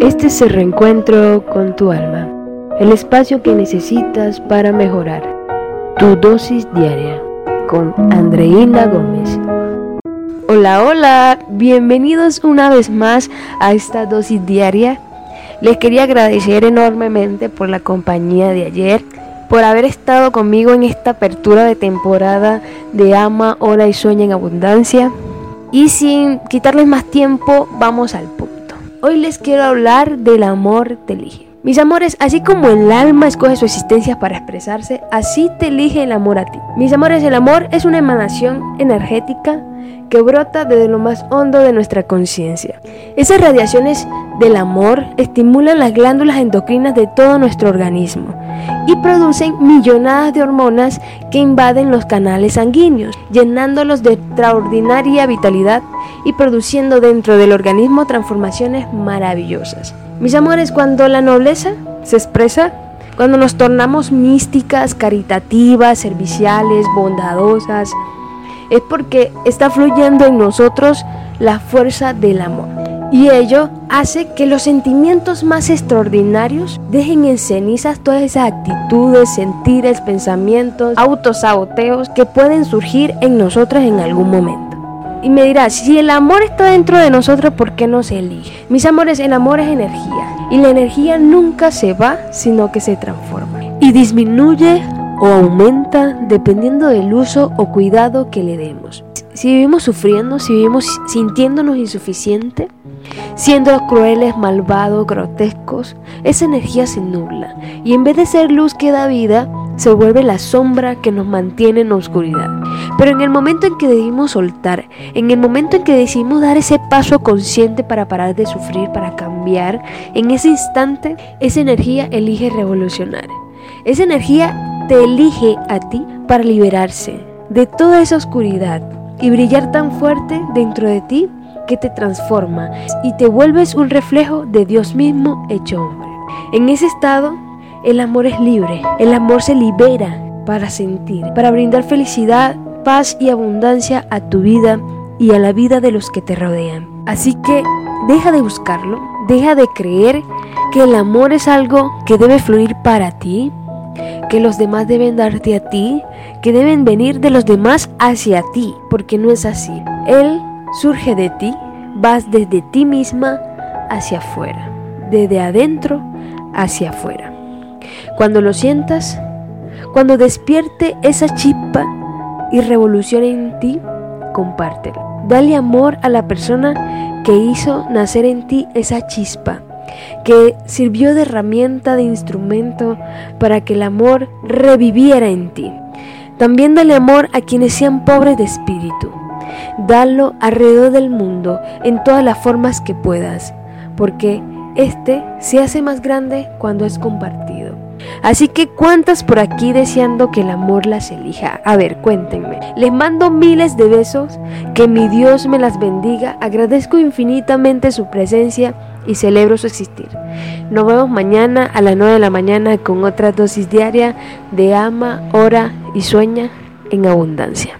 Este es el reencuentro con tu alma, el espacio que necesitas para mejorar. Tu dosis diaria con Andreina Gómez. Hola, hola, bienvenidos una vez más a esta dosis diaria. Les quería agradecer enormemente por la compañía de ayer, por haber estado conmigo en esta apertura de temporada de Ama, Hora y Sueña en Abundancia. Y sin quitarles más tiempo, vamos al punto. Hoy les quiero hablar del amor te elige. Mis amores, así como el alma escoge su existencia para expresarse, así te elige el amor a ti. Mis amores, el amor es una emanación energética que brota desde lo más hondo de nuestra conciencia. Esas radiaciones del amor estimulan las glándulas endocrinas de todo nuestro organismo y producen millonadas de hormonas que invaden los canales sanguíneos, llenándolos de extraordinaria vitalidad y produciendo dentro del organismo transformaciones maravillosas. Mis amores, cuando la nobleza se expresa, cuando nos tornamos místicas, caritativas, serviciales, bondadosas, es porque está fluyendo en nosotros la fuerza del amor. Y ello hace que los sentimientos más extraordinarios dejen en cenizas todas esas actitudes, sentires, pensamientos, autosaboteos que pueden surgir en nosotros en algún momento. Y me dirás, si el amor está dentro de nosotros, ¿por qué no se elige? Mis amores, el amor es energía. Y la energía nunca se va, sino que se transforma. Y disminuye o aumenta dependiendo del uso o cuidado que le demos. Si vivimos sufriendo, si vivimos sintiéndonos insuficientes, siendo crueles, malvados, grotescos, esa energía se nubla y en vez de ser luz que da vida, se vuelve la sombra que nos mantiene en oscuridad. Pero en el momento en que decidimos soltar, en el momento en que decidimos dar ese paso consciente para parar de sufrir, para cambiar, en ese instante, esa energía elige revolucionar. Esa energía te elige a ti para liberarse de toda esa oscuridad y brillar tan fuerte dentro de ti que te transforma y te vuelves un reflejo de Dios mismo hecho hombre. En ese estado, el amor es libre, el amor se libera para sentir, para brindar felicidad, paz y abundancia a tu vida y a la vida de los que te rodean. Así que deja de buscarlo, deja de creer que el amor es algo que debe fluir para ti, que los demás deben darte a ti, que deben venir de los demás hacia ti, porque no es así. Él surge de ti, vas desde ti misma hacia afuera, desde adentro hacia afuera. Cuando lo sientas, cuando despierte esa chispa y revolucione en ti, compártelo. Dale amor a la persona que hizo nacer en ti esa chispa que sirvió de herramienta, de instrumento para que el amor reviviera en ti. También dale amor a quienes sean pobres de espíritu. Dalo alrededor del mundo en todas las formas que puedas, porque este se hace más grande cuando es compartido. Así que cuántas por aquí deseando que el amor las elija. A ver, cuéntenme. Les mando miles de besos, que mi Dios me las bendiga. Agradezco infinitamente su presencia y celebro su existir. Nos vemos mañana a las 9 de la mañana con otra dosis diaria de ama, ora y sueña en abundancia.